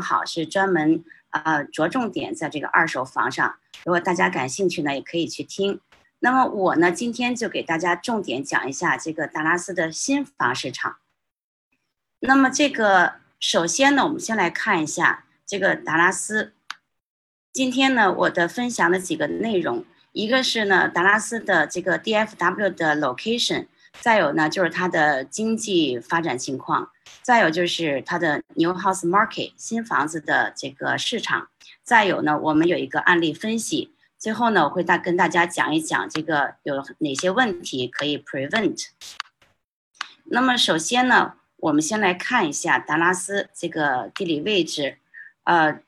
好是专门呃着重点在这个二手房上。如果大家感兴趣呢，也可以去听。那么我呢，今天就给大家重点讲一下这个达拉斯的新房市场。那么这个首先呢，我们先来看一下这个达拉斯。今天呢，我的分享的几个内容，一个是呢达拉斯的这个 DFW 的 location，再有呢就是它的经济发展情况，再有就是它的 new house market 新房子的这个市场，再有呢我们有一个案例分析。最后呢，我会大跟大家讲一讲这个有哪些问题可以 prevent。那么首先呢，我们先来看一下达拉斯这个地理位置，呃，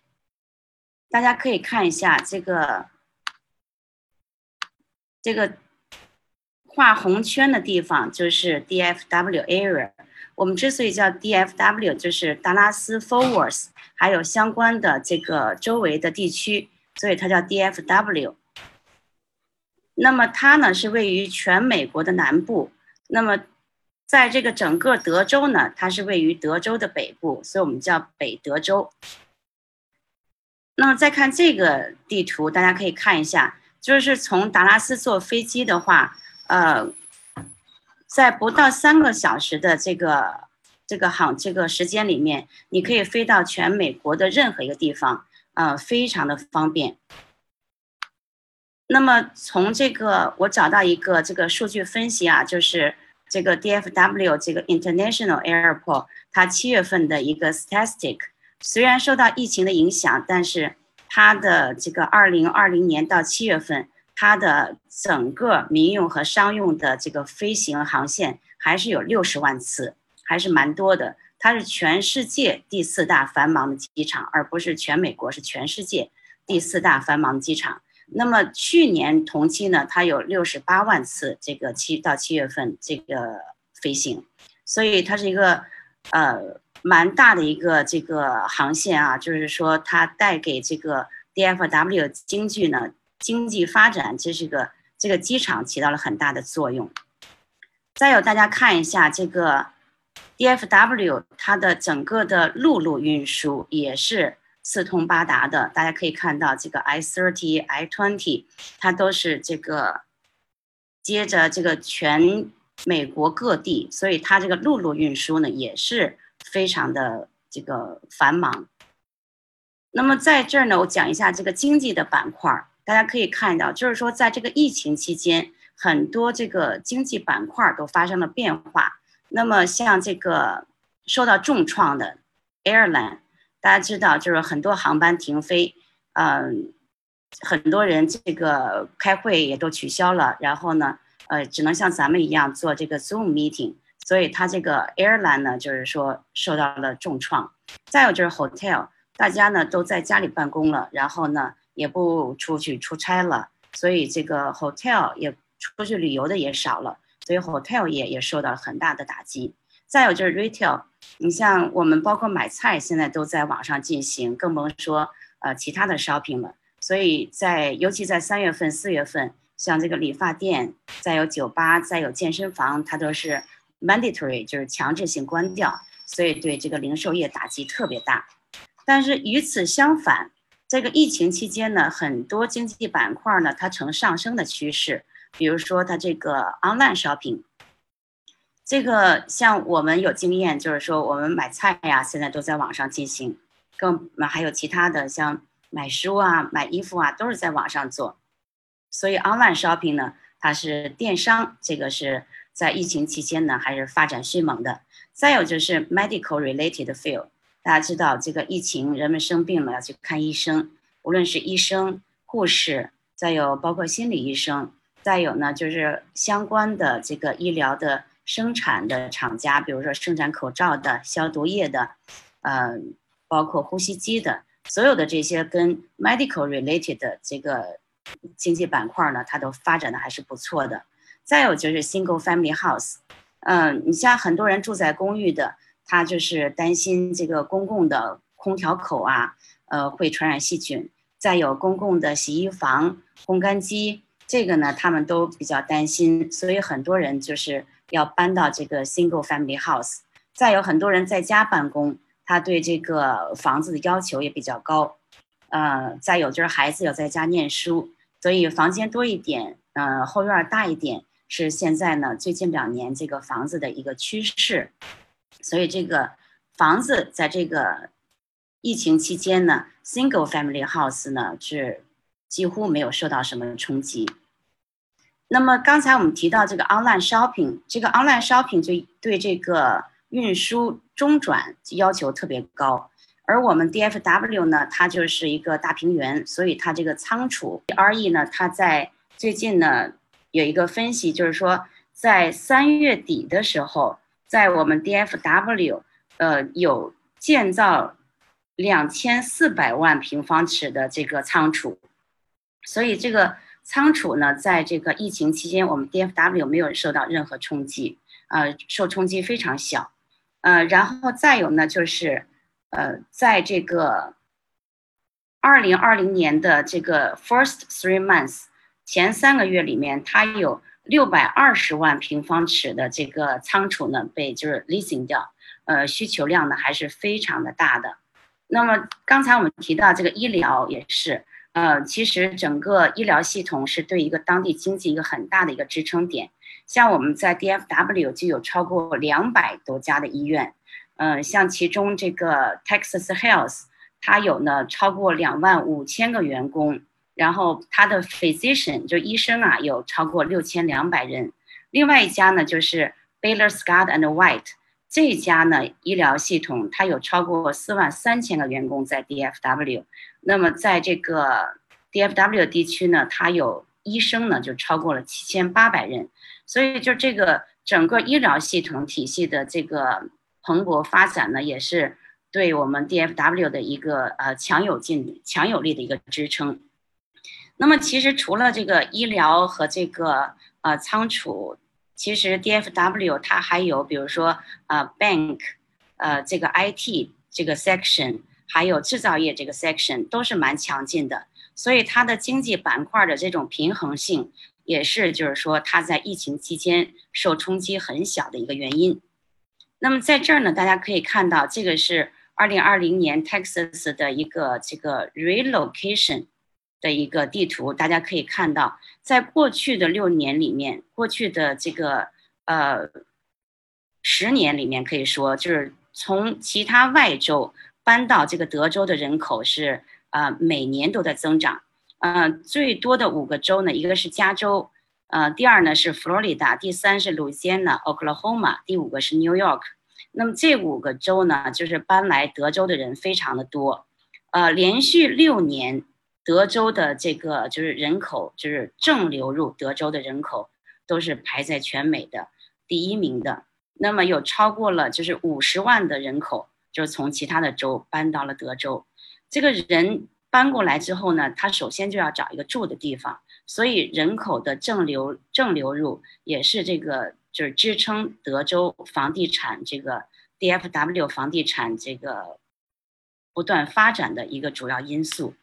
大家可以看一下这个这个画红圈的地方就是 DFW area。我们之所以叫 DFW，就是达拉斯 Forwards，还有相关的这个周围的地区。所以它叫 DFW。那么它呢是位于全美国的南部。那么在这个整个德州呢，它是位于德州的北部，所以我们叫北德州。那么再看这个地图，大家可以看一下，就是从达拉斯坐飞机的话，呃，在不到三个小时的这个这个航这个时间里面，你可以飞到全美国的任何一个地方。呃，非常的方便。那么从这个我找到一个这个数据分析啊，就是这个 DFW 这个 International Airport，它七月份的一个 statistic，虽然受到疫情的影响，但是它的这个二零二零年到七月份，它的整个民用和商用的这个飞行航线还是有六十万次，还是蛮多的。它是全世界第四大繁忙的机场，而不是全美国，是全世界第四大繁忙机场。那么去年同期呢，它有六十八万次这个七到七月份这个飞行，所以它是一个呃蛮大的一个这个航线啊，就是说它带给这个 DFW 经济呢经济发展，这是个这个机场起到了很大的作用。再有大家看一下这个。DFW 它的整个的陆路运输也是四通八达的，大家可以看到这个 I30、I20，它都是这个接着这个全美国各地，所以它这个陆路运输呢也是非常的这个繁忙。那么在这儿呢，我讲一下这个经济的板块儿，大家可以看到，就是说在这个疫情期间，很多这个经济板块都发生了变化。那么像这个受到重创的 airline，大家知道就是很多航班停飞，嗯，很多人这个开会也都取消了，然后呢，呃，只能像咱们一样做这个 Zoom meeting，所以它这个 airline 呢，就是说受到了重创。再有就是 hotel，大家呢都在家里办公了，然后呢也不出去出差了，所以这个 hotel 也出去旅游的也少了。所以 hotel 业也受到了很大的打击。再有就是 retail，你像我们包括买菜，现在都在网上进行，更甭说呃其他的 shopping 了。所以在尤其在三月份、四月份，像这个理发店、再有酒吧、再有健身房，它都是 mandatory，就是强制性关掉，所以对这个零售业打击特别大。但是与此相反，这个疫情期间呢，很多经济板块呢，它呈上升的趋势。比如说，它这个 online shopping，这个像我们有经验，就是说我们买菜呀，现在都在网上进行，更还有其他的像买书啊、买衣服啊，都是在网上做。所以 online shopping 呢，它是电商，这个是在疫情期间呢还是发展迅猛的。再有就是 medical related field，大家知道这个疫情，人们生病了要去看医生，无论是医生、护士，再有包括心理医生。再有呢，就是相关的这个医疗的生产的厂家，比如说生产口罩的、消毒液的，呃，包括呼吸机的，所有的这些跟 medical related 的这个经济板块呢，它都发展的还是不错的。再有就是 single family house，嗯，你像很多人住在公寓的，他就是担心这个公共的空调口啊，呃，会传染细菌。再有公共的洗衣房、烘干机。这个呢，他们都比较担心，所以很多人就是要搬到这个 single family house。再有很多人在家办公，他对这个房子的要求也比较高，呃，再有就是孩子要在家念书，所以房间多一点，呃，后院大一点是现在呢最近两年这个房子的一个趋势，所以这个房子在这个疫情期间呢，single family house 呢是几乎没有受到什么冲击。那么刚才我们提到这个 online shopping，这个 online shopping 就对这个。运输中转要求特别高，而我们 DFW 呢，它就是一个大平原，所以它这个仓储 RE 呢，它在最近呢有一个分析，就是说在三月底的时候，在我们 DFW，呃，有建造两千四百万平方尺的这个仓储，所以这个仓储呢，在这个疫情期间，我们 DFW 没有受到任何冲击，呃，受冲击非常小。呃，然后再有呢，就是，呃，在这个二零二零年的这个 first three months 前三个月里面，它有六百二十万平方尺的这个仓储呢被就是 leasing 掉，呃，需求量呢还是非常的大的。那么刚才我们提到这个医疗也是，呃，其实整个医疗系统是对一个当地经济一个很大的一个支撑点。像我们在 DFW 就有超过两百多家的医院，嗯，像其中这个 Texas Health，它有呢超过两万五千个员工，然后它的 physician 就医生啊有超过六千两百人。另外一家呢就是 Baylor Scott and White，这家呢医疗系统它有超过四万三千个员工在 DFW，那么在这个 DFW 地区呢，它有医生呢就超过了七千八百人。所以，就这个整个医疗系统体系的这个蓬勃发展呢，也是对我们 DFW 的一个呃强有劲、强有力的一个支撑。那么，其实除了这个医疗和这个呃仓储，其实 DFW 它还有比如说呃 bank，呃这个 IT 这个 section，还有制造业这个 section 都是蛮强劲的，所以它的经济板块的这种平衡性。也是，就是说，它在疫情期间受冲击很小的一个原因。那么在这儿呢，大家可以看到，这个是二零二零年 Texas 的一个这个 relocation 的一个地图。大家可以看到，在过去的六年里面，过去的这个呃十年里面，可以说就是从其他外州搬到这个德州的人口是啊每年都在增长。嗯，最多的五个州呢，一个是加州，呃，第二呢是佛罗里达，第三是路易斯安那 （Oklahoma），第五个是 New York。那么这五个州呢，就是搬来德州的人非常的多，呃，连续六年，德州的这个就是人口就是正流入德州的人口都是排在全美的第一名的。那么有超过了就是五十万的人口，就是从其他的州搬到了德州，这个人。搬过来之后呢，他首先就要找一个住的地方，所以人口的正流正流入也是这个就是支撑德州房地产这个 DFW 房地产这个不断发展的一个主要因素。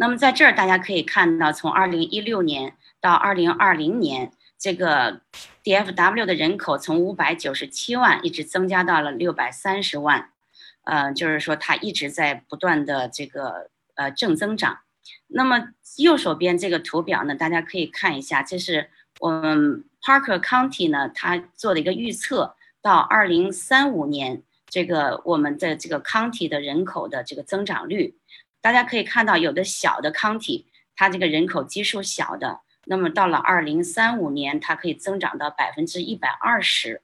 那么在这儿大家可以看到，从二零一六年到二零二零年，这个 DFW 的人口从五百九十七万一直增加到了六百三十万。呃，就是说它一直在不断的这个呃正增长。那么右手边这个图表呢，大家可以看一下，这是我们 Parker County 呢，它做的一个预测，到二零三五年这个我们的这个 county 的人口的这个增长率。大家可以看到，有的小的 county 它这个人口基数小的，那么到了二零三五年，它可以增长到百分之一百二十。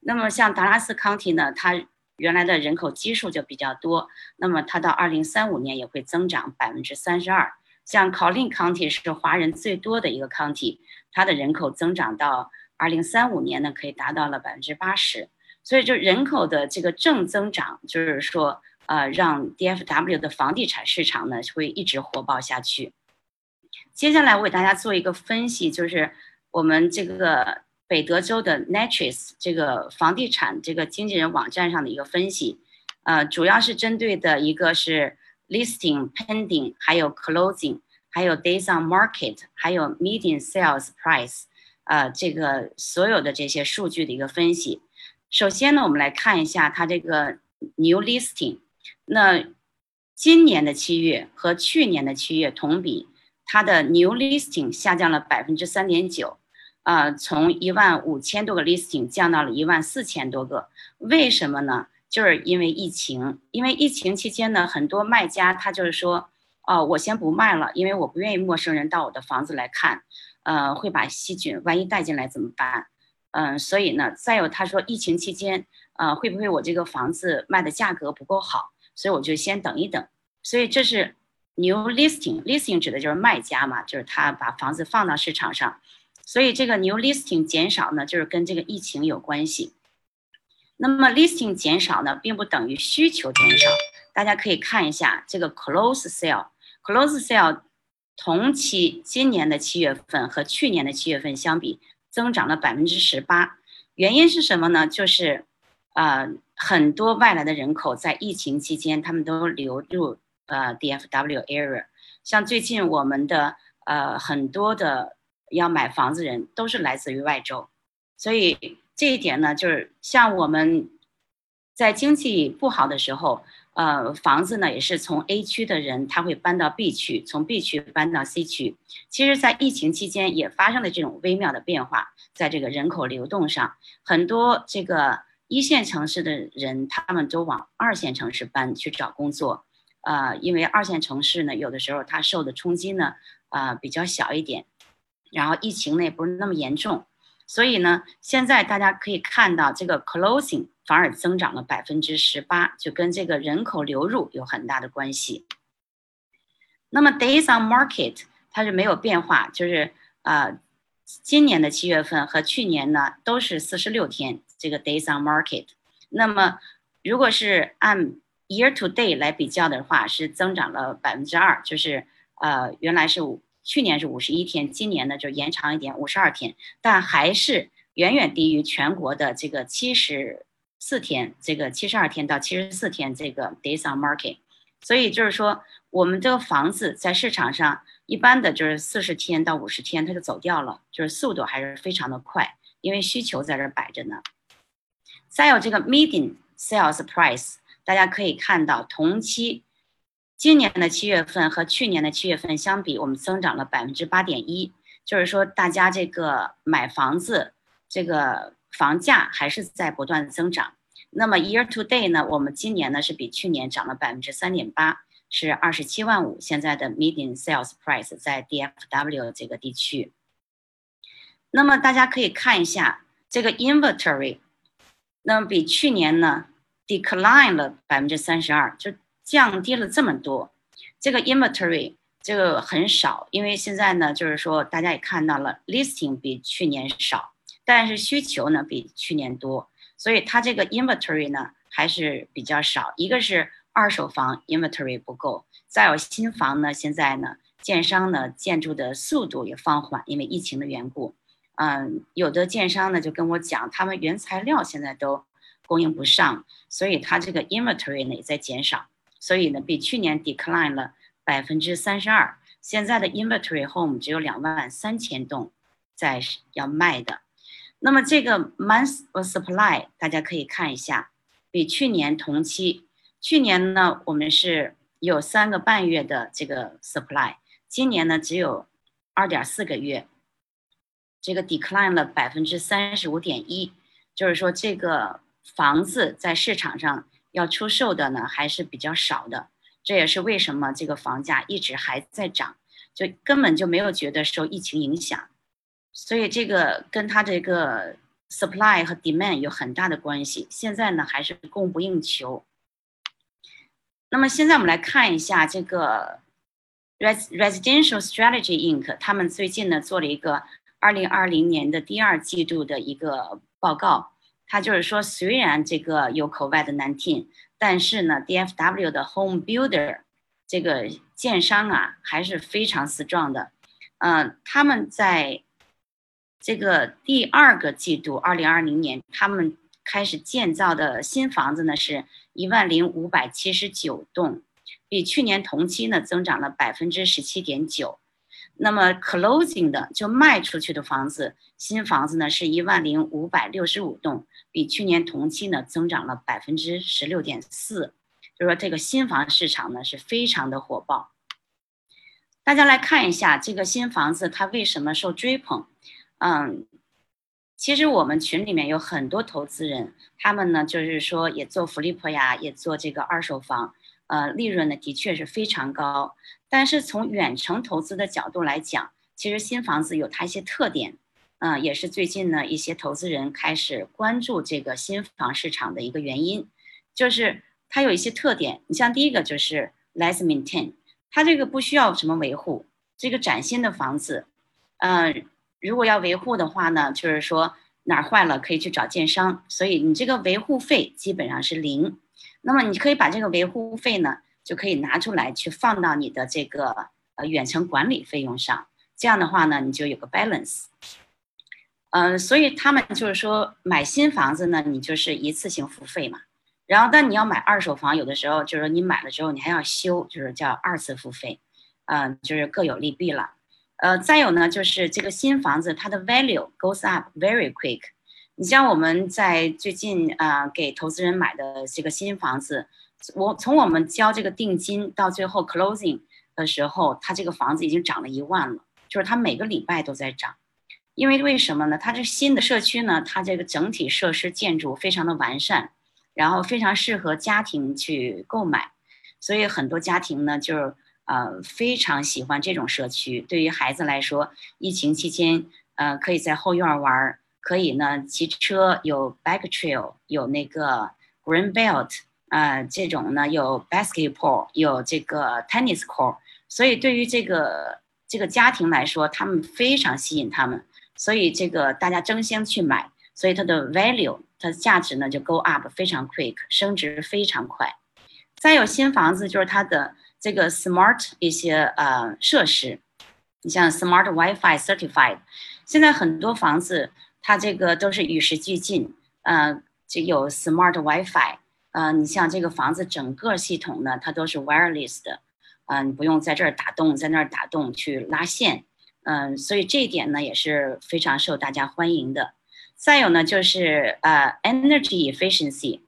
那么像达拉斯 county 呢，它原来的人口基数就比较多，那么它到二零三五年也会增长百分之三十二。像考林 County 是华人最多的一个 County，它的人口增长到二零三五年呢，可以达到了百分之八十。所以就人口的这个正增长，就是说，呃，让 DFW 的房地产市场呢会一直火爆下去。接下来我给大家做一个分析，就是我们这个。北德州的 Natchez 这个房地产这个经纪人网站上的一个分析，呃，主要是针对的一个是 listing pending，还有 closing，还有 days on market，还有 median sales price，呃，这个所有的这些数据的一个分析。首先呢，我们来看一下它这个 new listing。那今年的七月和去年的七月同比，它的 new listing 下降了百分之三点九，啊，从一万五千多个 listing 降到了一万四千多个。为什么呢？就是因为疫情，因为疫情期间呢，很多卖家他就是说，哦，我先不卖了，因为我不愿意陌生人到我的房子来看，呃，会把细菌万一带进来怎么办？嗯，所以呢，再有他说疫情期间，呃，会不会我这个房子卖的价格不够好？所以我就先等一等。所以这是 new listing，listing 指的就是卖家嘛，就是他把房子放到市场上。所以这个 new listing 减少呢，就是跟这个疫情有关系。那么 listing 减少呢，并不等于需求减少。大家可以看一下这个 close sale，close sale 同期今年的七月份和去年的七月份相比，增长了百分之十八。原因是什么呢？就是呃很多外来的人口在疫情期间，他们都流入呃 DFW area。像最近我们的呃很多的要买房子人都是来自于外州，所以。这一点呢，就是像我们在经济不好的时候，呃，房子呢也是从 A 区的人他会搬到 B 区，从 B 区搬到 C 区。其实，在疫情期间也发生了这种微妙的变化，在这个人口流动上，很多这个一线城市的人他们都往二线城市搬去找工作，呃，因为二线城市呢有的时候它受的冲击呢，呃，比较小一点，然后疫情呢也不是那么严重。所以呢，现在大家可以看到，这个 closing 反而增长了百分之十八，就跟这个人口流入有很大的关系。那么 days on market 它是没有变化，就是呃，今年的七月份和去年呢都是四十六天这个 days on market。那么如果是按 year to day 来比较的话，是增长了百分之二，就是呃原来是五。去年是五十一天，今年呢就延长一点，五十二天，但还是远远低于全国的这个七十四天，这个七十二天到七十四天这个 days on market。所以就是说，我们这个房子在市场上一般的就是四十天到五十天它就走掉了，就是速度还是非常的快，因为需求在这摆着呢。再有这个 median sales price，大家可以看到同期。今年的七月份和去年的七月份相比，我们增长了百分之八点一，就是说大家这个买房子，这个房价还是在不断增长。那么 year to day 呢，我们今年呢是比去年涨了百分之三点八，是二十七万五。现在的 median sales price 在 DFW 这个地区。那么大家可以看一下这个 inventory，那么比去年呢 decline 了百分之三十二，就。降低了这么多，这个 inventory 这个很少，因为现在呢，就是说大家也看到了，listing 比去年少，但是需求呢比去年多，所以它这个 inventory 呢还是比较少。一个是二手房 inventory 不够，再有新房呢，现在呢，建商呢建筑的速度也放缓，因为疫情的缘故。嗯，有的建商呢就跟我讲，他们原材料现在都供应不上，所以它这个 inventory 呢也在减少。所以呢，比去年 decline 了百分之三十二。现在的 inventory home 只有两万三千栋在要卖的。那么这个 month of supply 大家可以看一下，比去年同期，去年呢我们是有三个半月的这个 supply，今年呢只有二点四个月，这个 decline 了百分之三十五点一，就是说这个房子在市场上。要出售的呢还是比较少的，这也是为什么这个房价一直还在涨，就根本就没有觉得受疫情影响，所以这个跟它这个 supply 和 demand 有很大的关系。现在呢还是供不应求。那么现在我们来看一下这个 res residential strategy inc，他们最近呢做了一个二零二零年的第二季度的一个报告。他就是说，虽然这个有 COVID-19，但是呢，DFW 的 Home Builder 这个建商啊，还是非常 strong 的。嗯，他们在这个第二个季度，二零二零年，他们开始建造的新房子呢，是一万零五百七十九栋，比去年同期呢增长了百分之十七点九。那么 closing 的就卖出去的房子，新房子呢是一万零五百六十五栋，比去年同期呢增长了百分之十六点四，就是说这个新房市场呢是非常的火爆。大家来看一下这个新房子它为什么受追捧？嗯，其实我们群里面有很多投资人，他们呢就是说也做 flip 呀，也做这个二手房。呃，利润呢的确是非常高，但是从远程投资的角度来讲，其实新房子有它一些特点，嗯，也是最近呢一些投资人开始关注这个新房市场的一个原因，就是它有一些特点。你像第一个就是 less maintain，它这个不需要什么维护，这个崭新的房子，嗯，如果要维护的话呢，就是说哪儿坏了可以去找建商，所以你这个维护费基本上是零。那么你可以把这个维护费呢，就可以拿出来去放到你的这个呃远程管理费用上，这样的话呢，你就有个 balance。嗯，所以他们就是说买新房子呢，你就是一次性付费嘛。然后，但你要买二手房，有的时候就是说你买了之后你还要修，就是叫二次付费。嗯，就是各有利弊了。呃，再有呢，就是这个新房子它的 value goes up very quick。你像我们在最近啊给投资人买的这个新房子，我从我们交这个定金到最后 closing 的时候，它这个房子已经涨了一万了，就是它每个礼拜都在涨。因为为什么呢？它这新的社区呢，它这个整体设施建筑非常的完善，然后非常适合家庭去购买，所以很多家庭呢就是呃非常喜欢这种社区。对于孩子来说，疫情期间呃可以在后院玩儿。可以呢，骑车有 bike trail，有那个 green belt，啊，这种呢有 basketball，有这个 tennis court，所以对于这个这个家庭来说，他们非常吸引他们，所以这个大家争先去买，所以它的 value，它的价值呢就 go up 非常 quick，升值非常快。再有新房子就是它的这个 smart 一些呃设施，你像 smart WiFi certified，现在很多房子。它这个都是与时俱进，呃，这有 smart WiFi，呃，你像这个房子整个系统呢，它都是 wireless 的，嗯，不用在这儿打洞，在那儿打洞去拉线，嗯，所以这一点呢也是非常受大家欢迎的。再有呢就是呃 energy efficiency，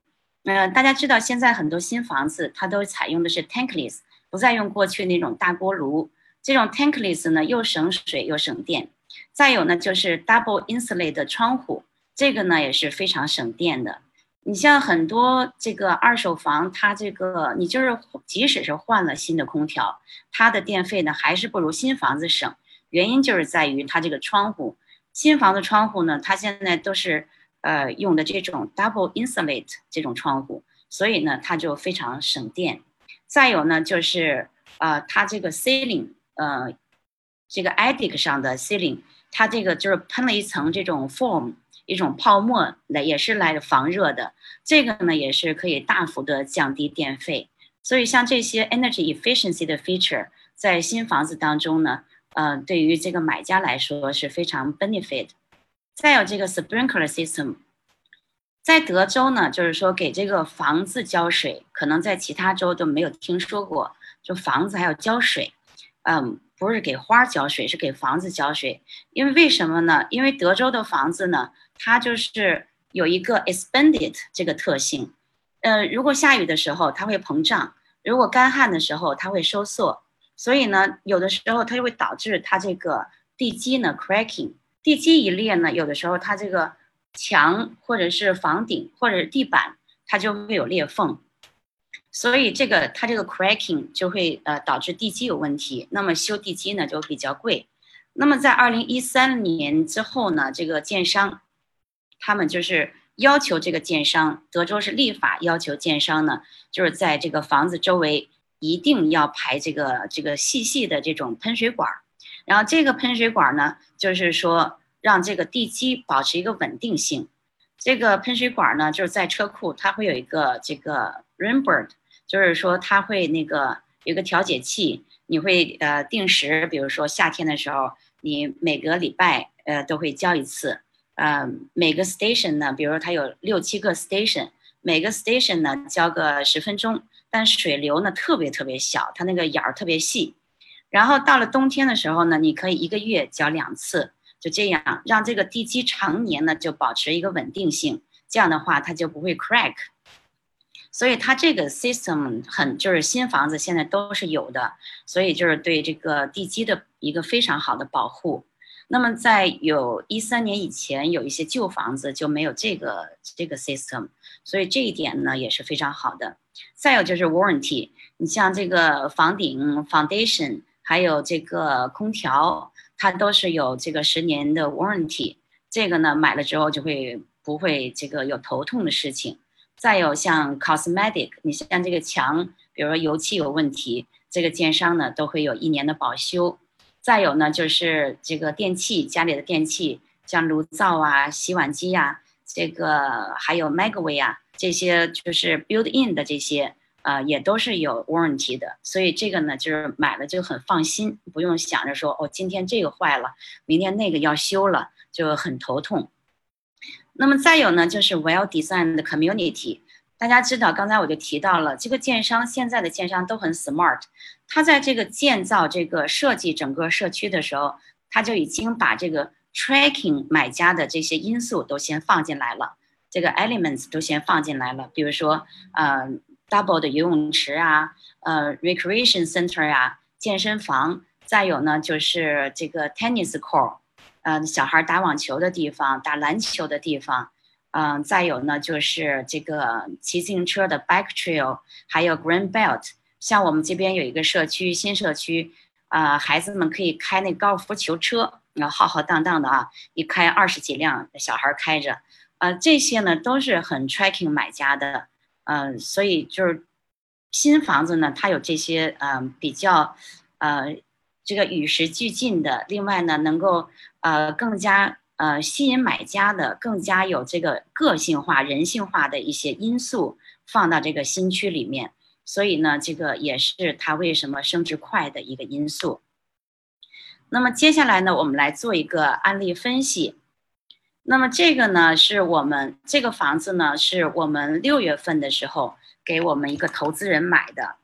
呃，大家知道现在很多新房子它都采用的是 tankless，不再用过去那种大锅炉，这种 tankless 呢又省水又省电。再有呢，就是 double insulate 的窗户，这个呢也是非常省电的。你像很多这个二手房，它这个你就是即使是换了新的空调，它的电费呢还是不如新房子省。原因就是在于它这个窗户，新房子窗户呢，它现在都是呃用的这种 double insulate 这种窗户，所以呢它就非常省电。再有呢就是呃它这个 ceiling 呃这个 attic 上的 ceiling。它这个就是喷了一层这种 foam，一种泡沫来也是来防热的。这个呢也是可以大幅的降低电费。所以像这些 energy efficiency 的 feature，在新房子当中呢，呃，对于这个买家来说是非常 benefit。再有这个 sprinkler system，在德州呢，就是说给这个房子浇水，可能在其他州都没有听说过，就房子还要浇水，嗯。不是给花浇水，是给房子浇水。因为为什么呢？因为德州的房子呢，它就是有一个 expanded 这个特性。呃，如果下雨的时候它会膨胀，如果干旱的时候它会收缩。所以呢，有的时候它就会导致它这个地基呢 cracking，地基一裂呢，有的时候它这个墙或者是房顶或者是地板它就会有裂缝。所以这个它这个 cracking 就会呃导致地基有问题，那么修地基呢就比较贵。那么在二零一三年之后呢，这个建商，他们就是要求这个建商，德州是立法要求建商呢，就是在这个房子周围一定要排这个这个细细的这种喷水管儿，然后这个喷水管儿呢，就是说让这个地基保持一个稳定性。这个喷水管儿呢，就是在车库它会有一个这个 rainbird。就是说，它会那个有个调节器，你会呃定时，比如说夏天的时候，你每个礼拜呃都会浇一次，呃每个 station 呢，比如它有六七个 station，每个 station 呢浇个十分钟，但水流呢特别特别小，它那个眼儿特别细，然后到了冬天的时候呢，你可以一个月浇两次，就这样让这个地基常年呢就保持一个稳定性，这样的话它就不会 crack。所以它这个 system 很就是新房子现在都是有的，所以就是对这个地基的一个非常好的保护。那么在有一三年以前，有一些旧房子就没有这个这个 system，所以这一点呢也是非常好的。再有就是 warranty，你像这个房顶 foundation，还有这个空调，它都是有这个十年的 warranty，这个呢买了之后就会不会这个有头痛的事情。再有像 cosmetic，你像这个墙，比如说油漆有问题，这个建商呢都会有一年的保修。再有呢就是这个电器，家里的电器，像炉灶啊、洗碗机呀，这个还有 microwave 啊，这些就是 build in 的这些，呃，也都是有 warranty 的。所以这个呢就是买了就很放心，不用想着说哦今天这个坏了，明天那个要修了，就很头痛。那么再有呢，就是 well designed community。大家知道，刚才我就提到了，这个建商现在的建商都很 smart。他在这个建造这个设计整个社区的时候，他就已经把这个 tracking 买家的这些因素都先放进来了，这个 elements 都先放进来了。比如说，呃，double 的游泳池啊，呃，recreation center 啊，健身房，再有呢就是这个 tennis court。嗯，小孩打网球的地方，打篮球的地方，嗯，再有呢就是这个骑自行车的 bike trail，还有 green belt。像我们这边有一个社区，新社区，啊，孩子们可以开那高尔夫球车，然后浩浩荡荡的啊，一开二十几辆，小孩开着，呃，这些呢都是很 tracking 买家的，嗯，所以就是新房子呢，它有这些，嗯，比较，呃。这个与时俱进的，另外呢，能够呃更加呃吸引买家的，更加有这个个性化、人性化的一些因素放到这个新区里面，所以呢，这个也是它为什么升值快的一个因素。那么接下来呢，我们来做一个案例分析。那么这个呢，是我们这个房子呢，是我们六月份的时候给我们一个投资人买的。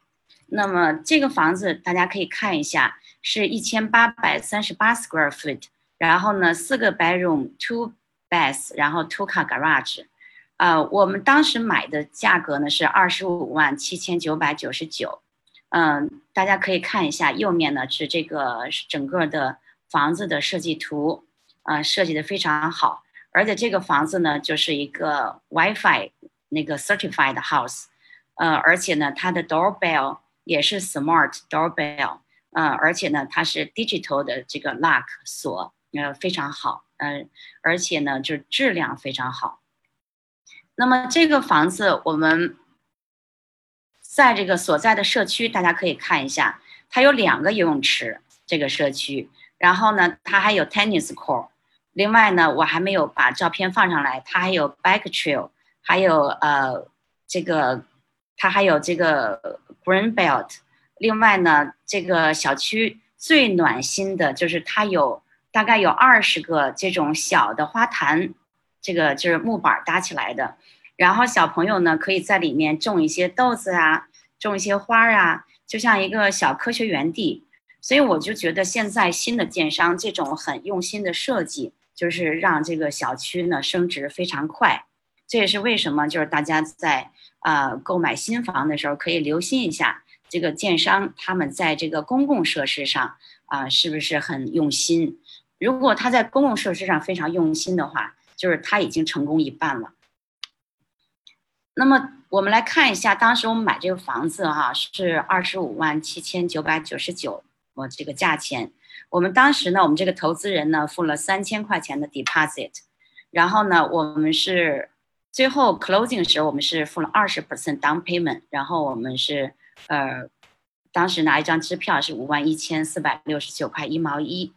那么这个房子大家可以看一下。是一千八百三十八 square foot，然后呢，四个 bedroom，two baths，然后 two car garage，呃，我们当时买的价格呢是二十五万七千九百九十九，嗯，大家可以看一下右面呢是这个整个的房子的设计图，呃，设计的非常好，而且这个房子呢就是一个 WiFi 那个 certified house，呃，而且呢它的 doorbell 也是 smart doorbell。呃，而且呢，它是 digital 的这个 lock 锁，呃，非常好，嗯，而且呢，就是质量非常好。那么这个房子我们在这个所在的社区，大家可以看一下，它有两个游泳池，这个社区，然后呢，它还有 tennis court。另外呢，我还没有把照片放上来，它还有 bike trail，还有呃，这个它还有这个 green belt。另外呢，这个小区最暖心的就是它有大概有二十个这种小的花坛，这个就是木板搭起来的，然后小朋友呢可以在里面种一些豆子啊，种一些花啊，就像一个小科学园地。所以我就觉得现在新的建商这种很用心的设计，就是让这个小区呢升值非常快。这也是为什么就是大家在啊购买新房的时候可以留心一下。这个建商他们在这个公共设施上啊，是不是很用心？如果他在公共设施上非常用心的话，就是他已经成功一半了。那么我们来看一下，当时我们买这个房子哈是二十五万七千九百九十九，我这个价钱。我们当时呢，我们这个投资人呢付了三千块钱的 deposit，然后呢，我们是最后 closing 时我们是付了二十 percent down payment，然后我们是。呃，当时拿一张支票是五万一千四百六十九块一毛一。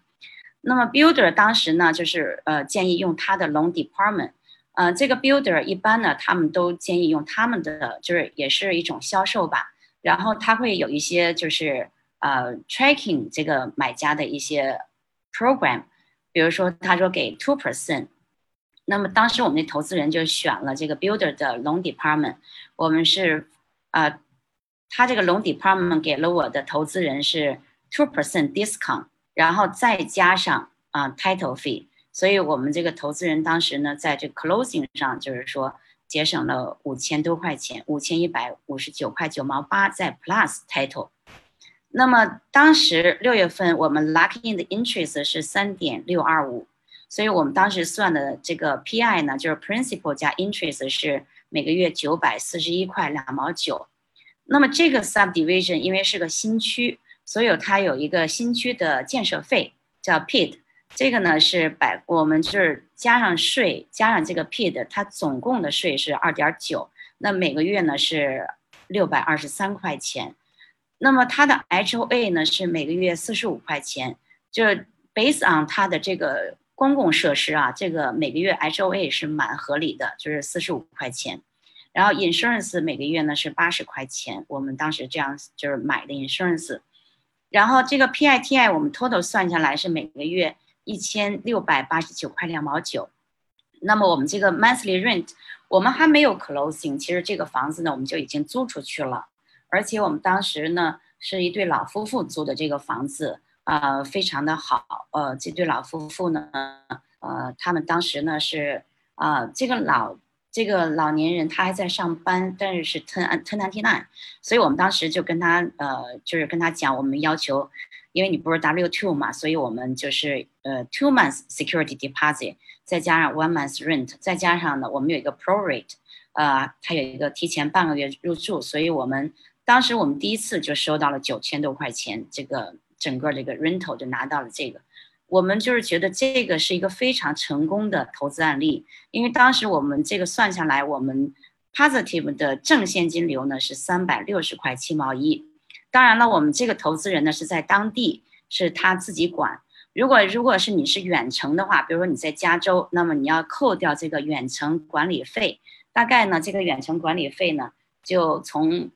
那么 builder 当时呢，就是呃建议用他的 loan department。呃，这个 builder 一般呢，他们都建议用他们的，就是也是一种销售吧。然后他会有一些就是呃 tracking 这个买家的一些 program，比如说他说给 two percent。那么当时我们的投资人就选了这个 builder 的 loan department。我们是呃。他这个 loan department 给了我的投资人是 two percent discount，然后再加上啊 title fee，所以我们这个投资人当时呢，在这 closing 上就是说节省了五千多块钱，五千一百五十九块九毛八，在 plus title。那么当时六月份我们 lock in 的 interest 是三点六二五，所以我们当时算的这个 PI 呢，就是 principal 加 interest 是每个月九百四十一块两毛九。那么这个 subdivision 因为是个新区，所以它有一个新区的建设费叫 PID，这个呢是百我们就是加上税加上这个 PID，它总共的税是二点九，那每个月呢是六百二十三块钱。那么它的 HOA 呢是每个月四十五块钱，就是 based on 它的这个公共设施啊，这个每个月 HOA 是蛮合理的，就是四十五块钱。然后 insurance 每个月呢是八十块钱，我们当时这样就是买的 insurance。然后这个 PITI 我们 total 算下来是每个月一千六百八十九块两毛九。那么我们这个 monthly rent 我们还没有 closing，其实这个房子呢我们就已经租出去了。而且我们当时呢是一对老夫妇租的这个房子，呃，非常的好。呃，这对老夫妇呢，呃，他们当时呢是，啊，这个老这个老年人他还在上班，但是是 ten ten ninety nine，所以我们当时就跟他，呃，就是跟他讲，我们要求，因为你不是 W two 嘛，所以我们就是呃 two months security deposit，再加上 one month rent，再加上呢我们有一个 pro rate，呃，他有一个提前半个月入住，所以我们。当时我们第一次就收到了九千多块钱，这个整个这个 rental 就拿到了这个，我们就是觉得这个是一个非常成功的投资案例，因为当时我们这个算下来，我们 positive 的正现金流呢是三百六十块七毛一。当然了，我们这个投资人呢是在当地，是他自己管。如果如果是你是远程的话，比如说你在加州，那么你要扣掉这个远程管理费，大概呢这个远程管理费呢就从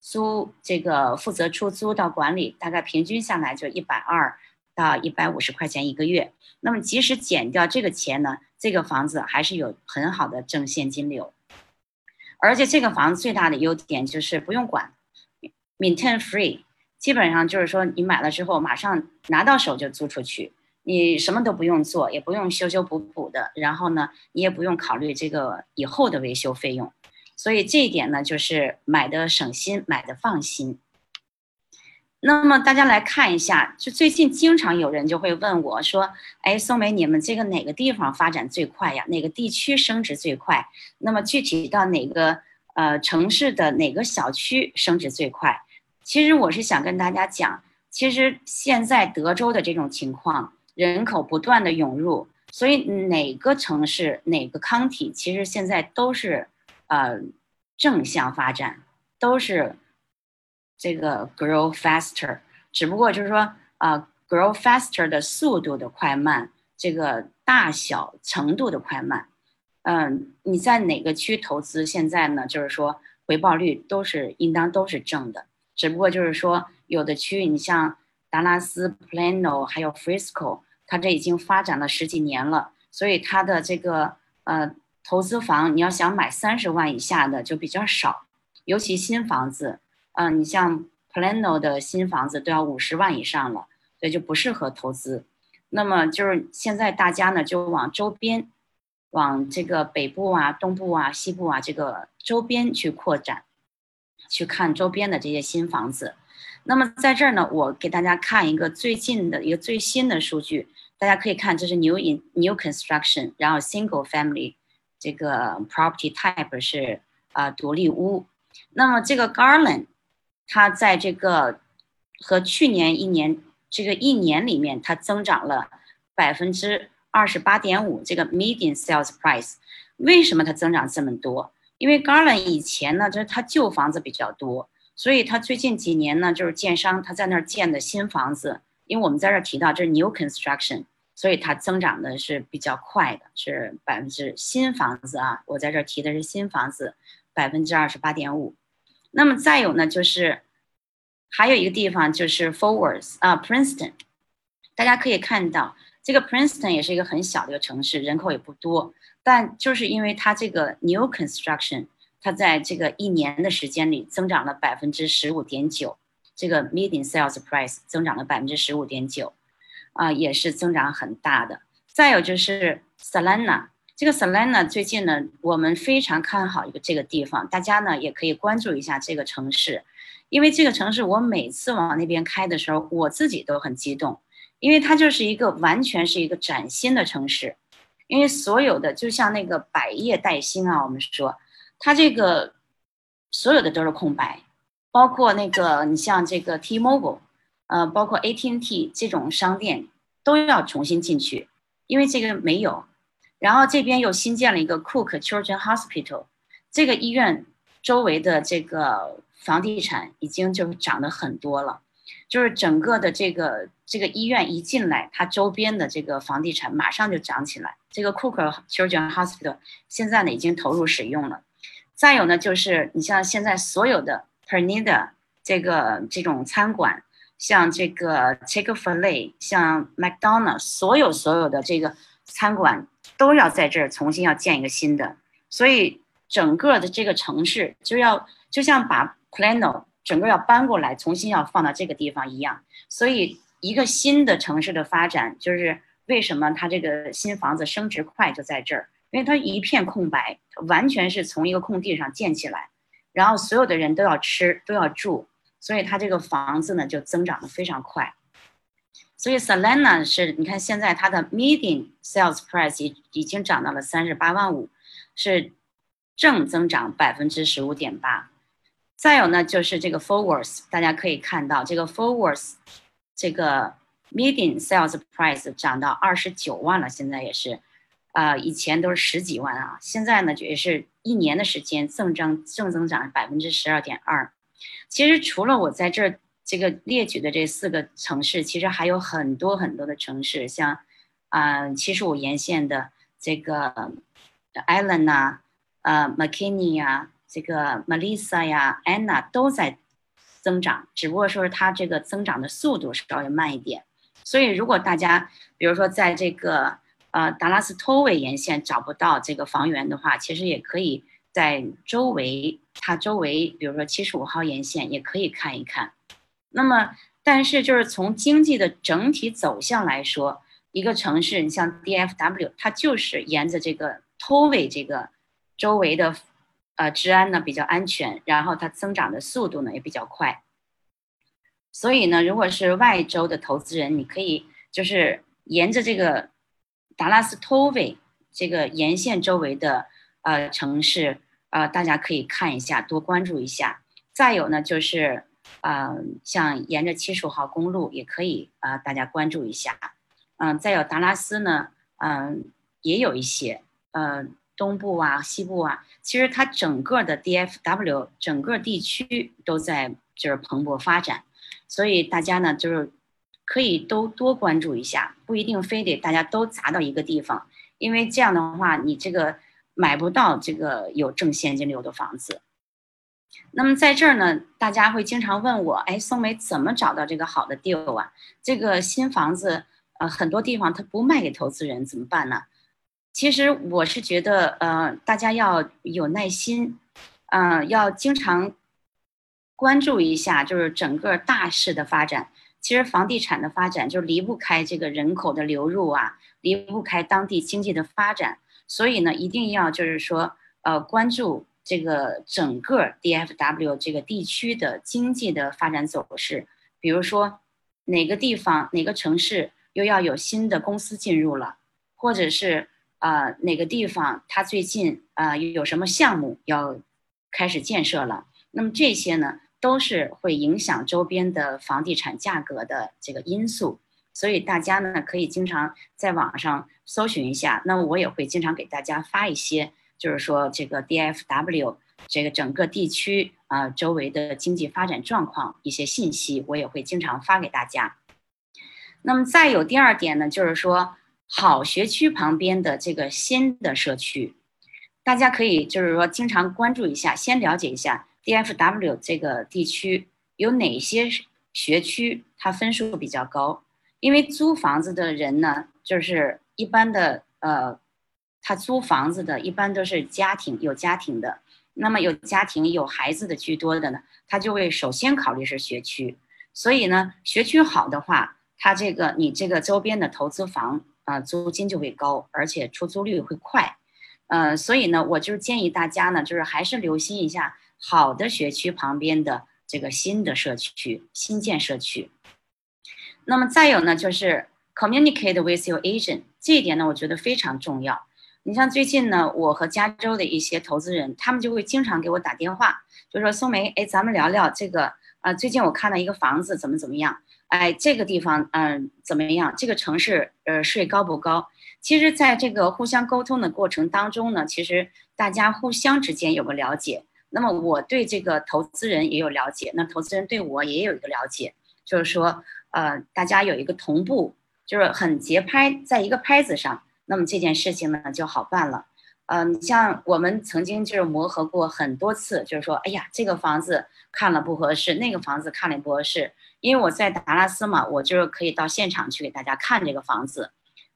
租这个负责出租到管理，大概平均下来就一百二到一百五十块钱一个月。那么即使减掉这个钱呢，这个房子还是有很好的正现金流。而且这个房子最大的优点就是不用管，maintain free，基本上就是说你买了之后马上拿到手就租出去，你什么都不用做，也不用修修补补的，然后呢，你也不用考虑这个以后的维修费用。所以这一点呢，就是买的省心，买的放心。那么大家来看一下，就最近经常有人就会问我说：“哎，宋梅，你们这个哪个地方发展最快呀？哪个地区升值最快？那么具体到哪个呃城市的哪个小区升值最快？”其实我是想跟大家讲，其实现在德州的这种情况，人口不断的涌入，所以哪个城市哪个康体，其实现在都是。呃，正向发展都是这个 grow faster，只不过就是说，呃，grow faster 的速度的快慢，这个大小程度的快慢，嗯，你在哪个区投资，现在呢，就是说回报率都是应当都是正的，只不过就是说有的区域，你像达拉斯、Plano 还有 Frisco，它这已经发展了十几年了，所以它的这个呃。投资房，你要想买三十万以下的就比较少，尤其新房子，嗯，你像 Plano 的新房子都要五十万以上了，所以就不适合投资。那么就是现在大家呢就往周边，往这个北部啊、东部啊、西部啊这个周边去扩展，去看周边的这些新房子。那么在这儿呢，我给大家看一个最近的一个最新的数据，大家可以看，这是 new in new construction，然后 single family。这个 property type 是啊独立屋，那么这个 Garland，它在这个和去年一年这个一年里面，它增长了百分之二十八点五。这个 median sales price 为什么它增长这么多？因为 Garland 以前呢，就是它旧房子比较多，所以它最近几年呢，就是建商他在那儿建的新房子，因为我们在这儿提到这是 new construction。所以它增长的是比较快的，是百分之新房子啊，我在这提的是新房子，百分之二十八点五。那么再有呢，就是还有一个地方就是 Forwards 啊，Princeton，大家可以看到这个 Princeton 也是一个很小的一个城市，人口也不多，但就是因为它这个 New Construction，它在这个一年的时间里增长了百分之十五点九，这个 median sales price 增长了百分之十五点九，啊，也是增长很大的。再有就是 Salina，这个 Selena 最近呢，我们非常看好一个这个地方，大家呢也可以关注一下这个城市，因为这个城市我每次往那边开的时候，我自己都很激动，因为它就是一个完全是一个崭新的城市，因为所有的就像那个百业待兴啊，我们说它这个所有的都是空白。包括那个，你像这个 T-Mobile，呃，包括 AT&T 这种商店都要重新进去，因为这个没有。然后这边又新建了一个 Cook Children Hospital，这个医院周围的这个房地产已经就涨得很多了，就是整个的这个这个医院一进来，它周边的这个房地产马上就涨起来。这个 Cook Children Hospital 现在呢已经投入使用了。再有呢，就是你像现在所有的。Pernida 这个这种餐馆，像这个 Chick-fil-A，像 McDonald's，所有所有的这个餐馆都要在这儿重新要建一个新的，所以整个的这个城市就要就像把 Plano 整个要搬过来，重新要放到这个地方一样。所以一个新的城市的发展，就是为什么它这个新房子升值快就在这儿，因为它一片空白，完全是从一个空地上建起来。然后所有的人都要吃，都要住，所以它这个房子呢就增长的非常快。所以 Salina 是你看现在它的 median sales price 已已经涨到了三十八万五，是正增长百分之十五点八。再有呢就是这个 Forwards，大家可以看到这个 Forwards 这个 median sales price 涨到二十九万了，现在也是。啊，以前都是十几万啊，现在呢也是一年的时间正增正增长百分之十二点二。其实除了我在这儿这个列举的这四个城市，其实还有很多很多的城市，像啊七十五沿线的这个 Allen 呐，呃 McKinney 呀，这个 Melissa 呀，Anna 都在增长，只不过说是它这个增长的速度稍微慢一点。所以如果大家比如说在这个呃，达拉斯托韦沿线找不到这个房源的话，其实也可以在周围，它周围，比如说七十五号沿线也可以看一看。那么，但是就是从经济的整体走向来说，一个城市，你像 DFW，它就是沿着这个托韦这个周围的，呃，治安呢比较安全，然后它增长的速度呢也比较快。所以呢，如果是外州的投资人，你可以就是沿着这个。达拉斯托韦这个沿线周围的呃城市，呃，大家可以看一下，多关注一下。再有呢，就是呃，像沿着七十五号公路也可以啊，大家关注一下。嗯，再有达拉斯呢，嗯，也有一些呃东部啊、西部啊，其实它整个的 DFW 整个地区都在就是蓬勃发展，所以大家呢就是。可以都多关注一下，不一定非得大家都砸到一个地方，因为这样的话，你这个买不到这个有正现金流的房子。那么在这儿呢，大家会经常问我，哎，宋梅怎么找到这个好的 deal 啊？这个新房子，呃，很多地方它不卖给投资人，怎么办呢？其实我是觉得，呃，大家要有耐心，嗯，要经常关注一下，就是整个大势的发展。其实房地产的发展就离不开这个人口的流入啊，离不开当地经济的发展，所以呢，一定要就是说，呃，关注这个整个 DFW 这个地区的经济的发展走势。比如说，哪个地方哪个城市又要有新的公司进入了，或者是啊哪个地方它最近啊有什么项目要开始建设了，那么这些呢？都是会影响周边的房地产价格的这个因素，所以大家呢可以经常在网上搜寻一下。那么我也会经常给大家发一些，就是说这个 DFW 这个整个地区啊周围的经济发展状况一些信息，我也会经常发给大家。那么再有第二点呢，就是说好学区旁边的这个新的社区，大家可以就是说经常关注一下，先了解一下。DFW 这个地区有哪些学区？它分数比较高，因为租房子的人呢，就是一般的呃，他租房子的一般都是家庭有家庭的，那么有家庭有孩子的居多的呢，他就会首先考虑是学区。所以呢，学区好的话，它这个你这个周边的投资房啊，租金就会高，而且出租率会快。呃，所以呢，我就建议大家呢，就是还是留心一下好的学区旁边的这个新的社区、新建社区。那么再有呢，就是 communicate with your agent，这一点呢，我觉得非常重要。你像最近呢，我和加州的一些投资人，他们就会经常给我打电话，就说松梅，哎，咱们聊聊这个啊，最近我看到一个房子怎么怎么样，哎，这个地方嗯怎么样，这个城市呃税高不高？其实，在这个互相沟通的过程当中呢，其实大家互相之间有个了解，那么我对这个投资人也有了解，那投资人对我也有一个了解，就是说呃，大家有一个同步，就是很节拍，在一个拍子上。那么这件事情呢就好办了，嗯，像我们曾经就是磨合过很多次，就是说，哎呀，这个房子看了不合适，那个房子看了不合适，因为我在达拉斯嘛，我就是可以到现场去给大家看这个房子，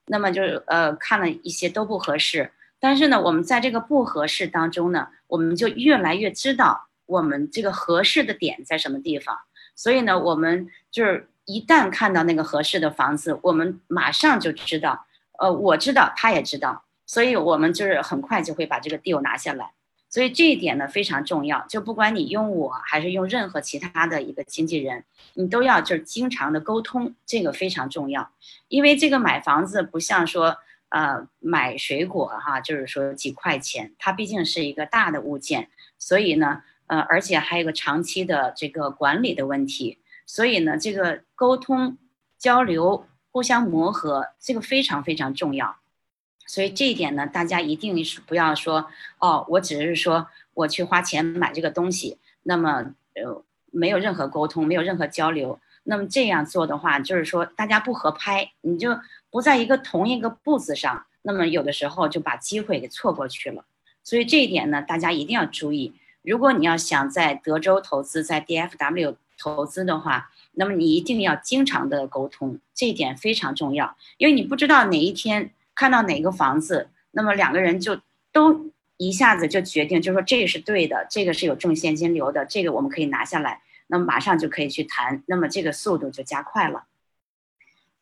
那么就是呃看了一些都不合适，但是呢，我们在这个不合适当中呢，我们就越来越知道我们这个合适的点在什么地方，所以呢，我们就是一旦看到那个合适的房子，我们马上就知道。呃，我知道，他也知道，所以我们就是很快就会把这个 deal 拿下来，所以这一点呢非常重要。就不管你用我还是用任何其他的一个经纪人，你都要就是经常的沟通，这个非常重要。因为这个买房子不像说呃买水果哈，就是说几块钱，它毕竟是一个大的物件，所以呢，呃，而且还有个长期的这个管理的问题，所以呢，这个沟通交流。互相磨合，这个非常非常重要，所以这一点呢，大家一定是不要说哦，我只是说我去花钱买这个东西，那么呃没有任何沟通，没有任何交流，那么这样做的话，就是说大家不合拍，你就不在一个同一个步子上，那么有的时候就把机会给错过去了。所以这一点呢，大家一定要注意。如果你要想在德州投资，在 DFW 投资的话，那么你一定要经常的沟通，这一点非常重要，因为你不知道哪一天看到哪个房子，那么两个人就都一下子就决定，就说这个是对的，这个是有正现金流的，这个我们可以拿下来，那么马上就可以去谈，那么这个速度就加快了。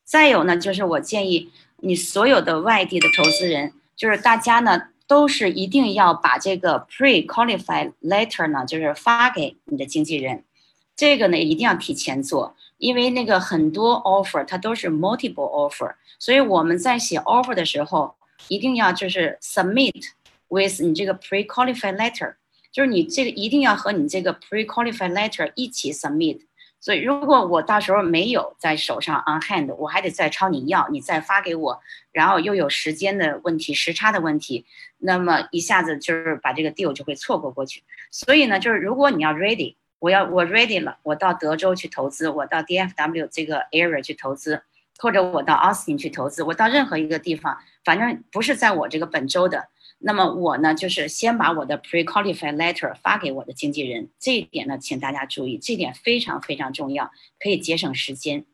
再有呢，就是我建议你所有的外地的投资人，就是大家呢都是一定要把这个 pre-qualified letter 呢，就是发给你的经纪人。这个呢一定要提前做，因为那个很多 offer 它都是 multiple offer，所以我们在写 offer 的时候一定要就是 submit with 你这个 pre-qualified letter，就是你这个一定要和你这个 pre-qualified letter 一起 submit。所以如果我到时候没有在手上 on hand，我还得再抄你要，你再发给我，然后又有时间的问题、时差的问题，那么一下子就是把这个 deal 就会错过过去。所以呢，就是如果你要 ready。我要我 ready 了，我到德州去投资，我到 DFW 这个 area 去投资，或者我到 Austin 去投资，我到任何一个地方，反正不是在我这个本州的，那么我呢就是先把我的 pre-qualified letter 发给我的经纪人，这一点呢，请大家注意，这点非常非常重要，可以节省时间。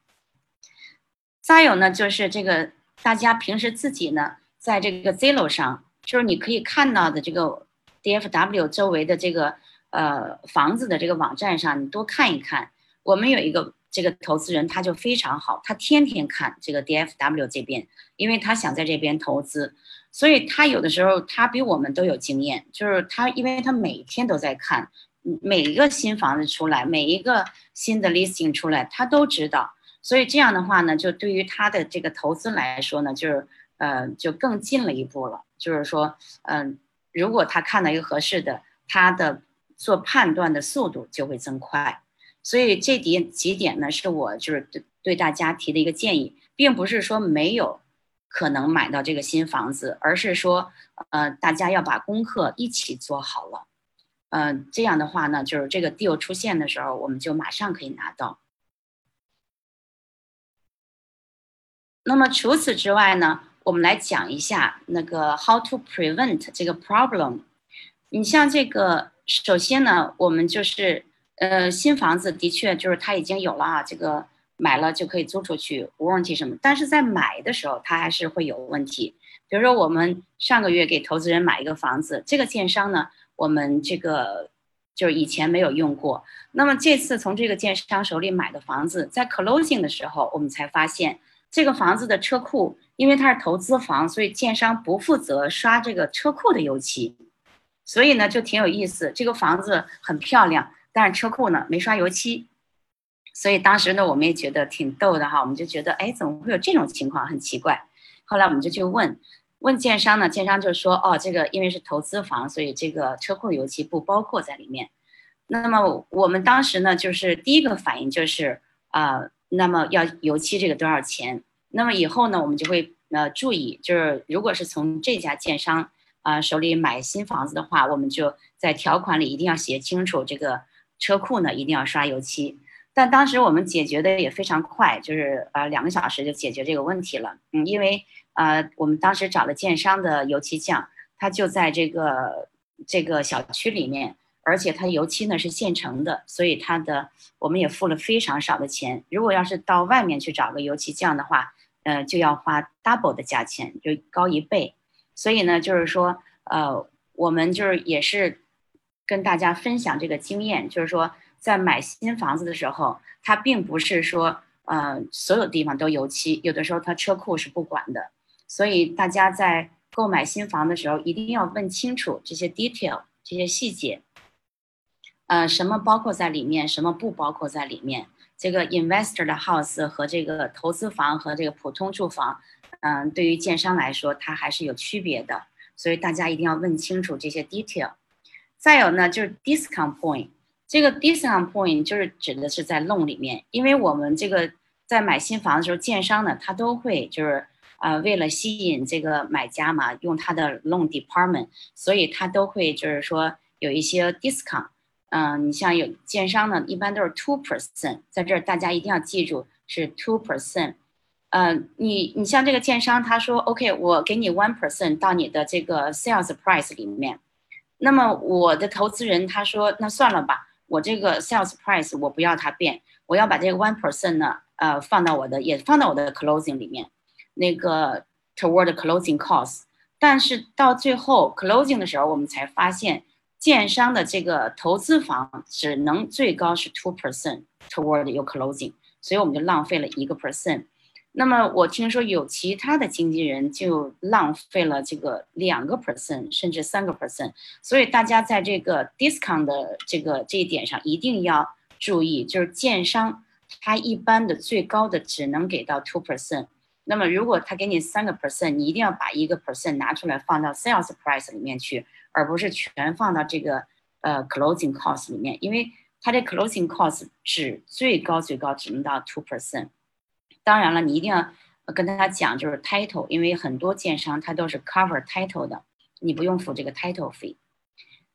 再有呢，就是这个大家平时自己呢，在这个 Zillow 上，就是你可以看到的这个 DFW 周围的这个。呃，房子的这个网站上，你多看一看。我们有一个这个投资人，他就非常好，他天天看这个 DFW 这边，因为他想在这边投资，所以他有的时候他比我们都有经验。就是他，因为他每天都在看，每一个新房子出来，每一个新的 listing 出来，他都知道。所以这样的话呢，就对于他的这个投资来说呢，就是呃，就更进了一步了。就是说，嗯，如果他看到一个合适的，他的。做判断的速度就会增快，所以这点几点呢，是我就是对对大家提的一个建议，并不是说没有可能买到这个新房子，而是说，呃，大家要把功课一起做好了，嗯，这样的话呢，就是这个 deal 出现的时候，我们就马上可以拿到。那么除此之外呢，我们来讲一下那个 how to prevent 这个 problem。你像这个。首先呢，我们就是，呃，新房子的确就是它已经有了啊，这个买了就可以租出去，无问题什么。但是在买的时候，它还是会有问题。比如说，我们上个月给投资人买一个房子，这个建商呢，我们这个就是以前没有用过。那么这次从这个建商手里买的房子，在 closing 的时候，我们才发现这个房子的车库，因为它是投资房，所以建商不负责刷这个车库的油漆，所以呢就挺有意思。这个房子很漂亮，但是车库呢没刷油漆，所以当时呢我们也觉得挺逗的哈，我们就觉得哎怎么会有这种情况，很奇怪。后来我们就去问。问建商呢？建商就说：“哦，这个因为是投资房，所以这个车库油漆不包括在里面。”那么我们当时呢，就是第一个反应就是啊，那么要油漆这个多少钱？那么以后呢，我们就会呃注意，就是如果是从这家建商啊手里买新房子的话，我们就在条款里一定要写清楚，这个车库呢一定要刷油漆。但当时我们解决的也非常快，就是呃两个小时就解决这个问题了。嗯，因为。呃，我们当时找了建商的油漆匠，他就在这个这个小区里面，而且他油漆呢是现成的，所以他的我们也付了非常少的钱。如果要是到外面去找个油漆匠的话，呃，就要花 double 的价钱，就高一倍。所以呢，就是说，呃，我们就是也是跟大家分享这个经验，就是说，在买新房子的时候，它并不是说，呃，所有地方都油漆，有的时候它车库是不管的。所以大家在购买新房的时候，一定要问清楚这些 detail 这些细节，呃，什么包括在里面，什么不包括在里面。这个 investor 的 house 和这个投资房和这个普通住房，嗯，对于建商来说，它还是有区别的。所以大家一定要问清楚这些 detail。再有呢，就是 discount point，这个 discount point 就是指的是在 loan 里面，因为我们这个在买新房的时候，建商呢，他都会就是。啊，为了吸引这个买家嘛，用他的 loan department，所以他都会就是说有一些 discount。嗯，你像有建商呢，一般都是 two percent，在这儿大家一定要记住是 two percent。嗯，你你像这个建商，他说 OK，我给你 one percent 到你的这个 sales price 里面。那么我的投资人他说那算了吧，我这个 sales price 我不要它变，我要把这个 one percent 呢，呃，放到我的也放到我的 closing 里面。那个 toward closing cost 但是到最后 closing 的时候，我们才发现建商的这个投资房只能最高是 two percent toward your closing，所以我们就浪费了一个 percent。那么我听说有其他的经纪人就浪费了这个两个 percent，甚至三个 percent。所以大家在这个 discount 的这个这一点上一定要注意，就是建商他一般的最高的只能给到 two percent。那么，如果他给你三个 percent，你一定要把一个 percent 拿出来放到 sales price 里面去，而不是全放到这个呃 closing cost 里面，因为它这 closing cost 只最高最高只能到 two percent。当然了，你一定要跟他讲就是 title，因为很多建商他都是 cover title 的，你不用付这个 title fee。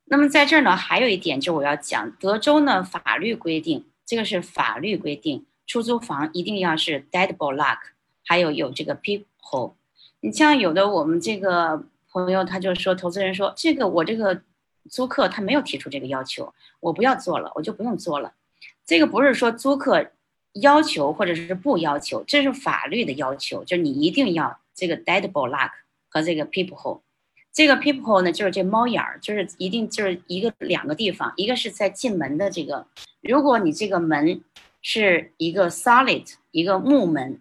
那么在这儿呢，还有一点就是我要讲，德州呢法律规定，这个是法律规定，出租房一定要是 deadbolt lock。还有有这个 people，你像有的我们这个朋友他就说，投资人说这个我这个租客他没有提出这个要求，我不要做了，我就不用做了。这个不是说租客要求或者是不要求，这是法律的要求，就是你一定要这个 deadbolt lock 和这个 people。这个 people 呢，就是这猫眼儿，就是一定就是一个两个地方，一个是在进门的这个，如果你这个门是一个 solid 一个木门。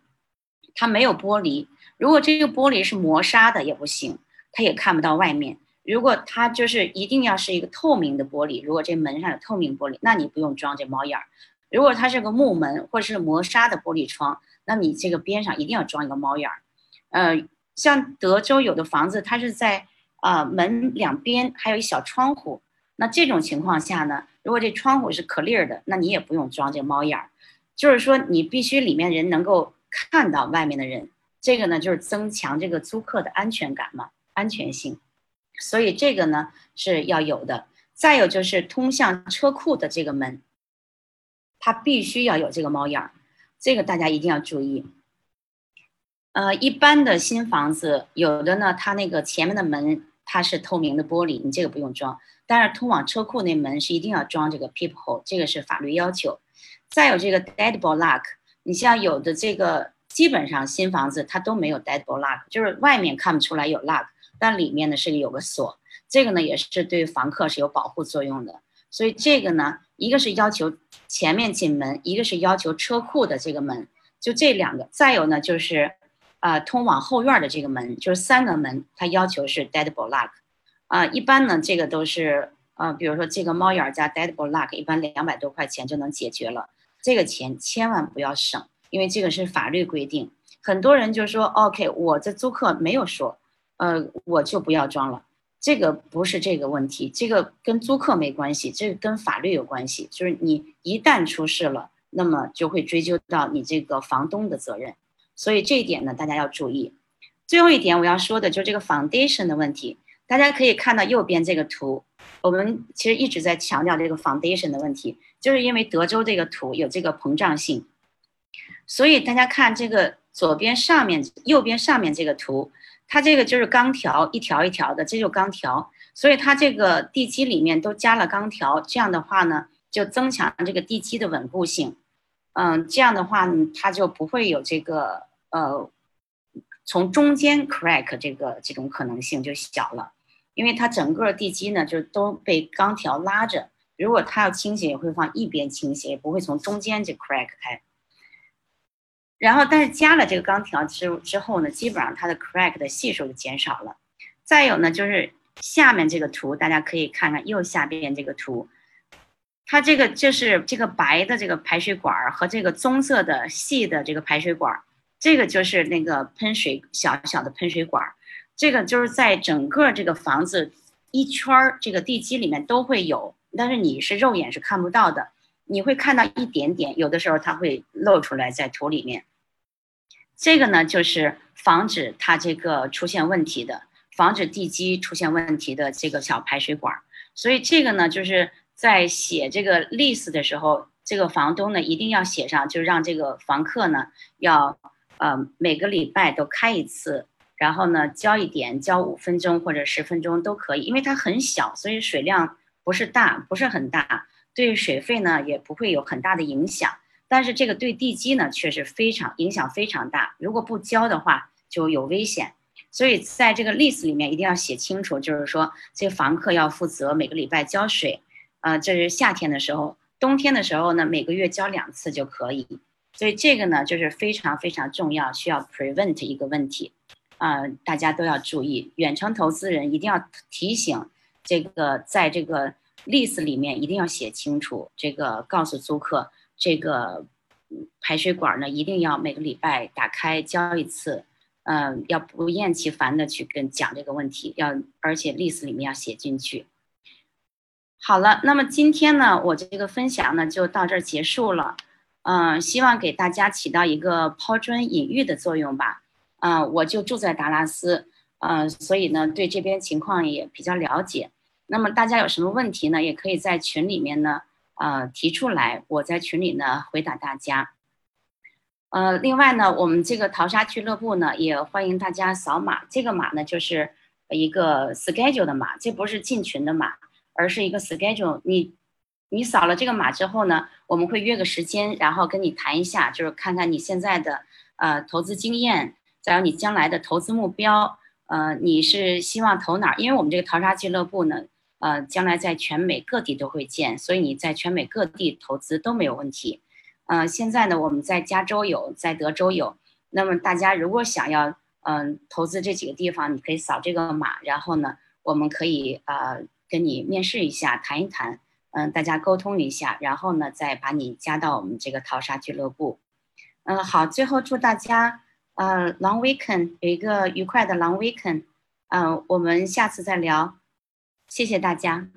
它没有玻璃，如果这个玻璃是磨砂的也不行，它也看不到外面。如果它就是一定要是一个透明的玻璃，如果这门上有透明玻璃，那你不用装这猫眼儿。如果它是个木门或者是磨砂的玻璃窗，那你这个边上一定要装一个猫眼儿。呃，像德州有的房子，它是在啊门两边还有一小窗户，那这种情况下呢，如果这窗户是 clear 的，那你也不用装这个猫眼儿。就是说，你必须里面人能够。看到外面的人，这个呢就是增强这个租客的安全感嘛，安全性。所以这个呢是要有的。再有就是通向车库的这个门，它必须要有这个猫眼儿，这个大家一定要注意。呃，一般的新房子有的呢，它那个前面的门它是透明的玻璃，你这个不用装。但是通往车库那门是一定要装这个 peephole，这个是法律要求。再有这个 deadbolt lock。你像有的这个，基本上新房子它都没有 deadbolt lock，就是外面看不出来有 lock，但里面呢是有个锁，这个呢也是对房客是有保护作用的。所以这个呢，一个是要求前面进门，一个是要求车库的这个门，就这两个。再有呢，就是啊，通往后院的这个门，就是三个门，它要求是 deadbolt lock。啊，一般呢，这个都是啊，比如说这个猫眼加 deadbolt lock，一般两百多块钱就能解决了。这个钱千万不要省，因为这个是法律规定。很多人就说 OK，我这租客没有说，呃，我就不要装了。这个不是这个问题，这个跟租客没关系，这个跟法律有关系。就是你一旦出事了，那么就会追究到你这个房东的责任。所以这一点呢，大家要注意。最后一点我要说的就是这个 foundation 的问题。大家可以看到右边这个图，我们其实一直在强调这个 foundation 的问题，就是因为德州这个图有这个膨胀性，所以大家看这个左边上面、右边上面这个图。它这个就是钢条，一条一条的，这就钢条，所以它这个地基里面都加了钢条，这样的话呢，就增强这个地基的稳固性。嗯，这样的话呢，它就不会有这个呃，从中间 crack 这个这种可能性就小了，因为它整个地基呢就都被钢条拉着，如果它要倾斜，也会往一边倾斜，也不会从中间就 crack 开。然后，但是加了这个钢条之之后呢，基本上它的 crack 的系数就减少了。再有呢，就是下面这个图，大家可以看看右下边这个图，它这个就是这个白的这个排水管和这个棕色的细的这个排水管，这个就是那个喷水小小的喷水管，这个就是在整个这个房子一圈儿这个地基里面都会有，但是你是肉眼是看不到的，你会看到一点点，有的时候它会露出来在土里面。这个呢，就是防止它这个出现问题的，防止地基出现问题的这个小排水管。所以这个呢，就是在写这个 lease 的时候，这个房东呢一定要写上，就让这个房客呢要呃每个礼拜都开一次，然后呢交一点，交五分钟或者十分钟都可以，因为它很小，所以水量不是大，不是很大，对水费呢也不会有很大的影响。但是这个对地基呢，却是非常影响非常大。如果不浇的话，就有危险。所以在这个 lease 里面一定要写清楚，就是说这房客要负责每个礼拜浇水。呃，这是夏天的时候，冬天的时候呢，每个月浇两次就可以。所以这个呢，就是非常非常重要，需要 prevent 一个问题。啊，大家都要注意，远程投资人一定要提醒这个，在这个 lease 里面一定要写清楚，这个告诉租客。这个排水管呢，一定要每个礼拜打开浇一次，嗯，要不厌其烦的去跟讲这个问题，要而且历史里面要写进去。好了，那么今天呢，我这个分享呢就到这儿结束了，嗯，希望给大家起到一个抛砖引玉的作用吧。嗯，我就住在达拉斯，嗯，所以呢对这边情况也比较了解。那么大家有什么问题呢，也可以在群里面呢。呃，提出来，我在群里呢回答大家。呃，另外呢，我们这个淘沙俱乐部呢也欢迎大家扫码，这个码呢就是一个 schedule 的码，这不是进群的码，而是一个 schedule。你你扫了这个码之后呢，我们会约个时间，然后跟你谈一下，就是看看你现在的呃投资经验，再有你将来的投资目标，呃，你是希望投哪儿？因为我们这个淘沙俱乐部呢。呃，将来在全美各地都会建，所以你在全美各地投资都没有问题。呃，现在呢，我们在加州有，在德州有。那么大家如果想要嗯投资这几个地方，你可以扫这个码，然后呢，我们可以呃跟你面试一下，谈一谈，嗯，大家沟通一下，然后呢再把你加到我们这个淘沙俱乐部。嗯，好，最后祝大家呃 long weekend 有一个愉快的 long weekend。嗯，我们下次再聊。谢谢大家。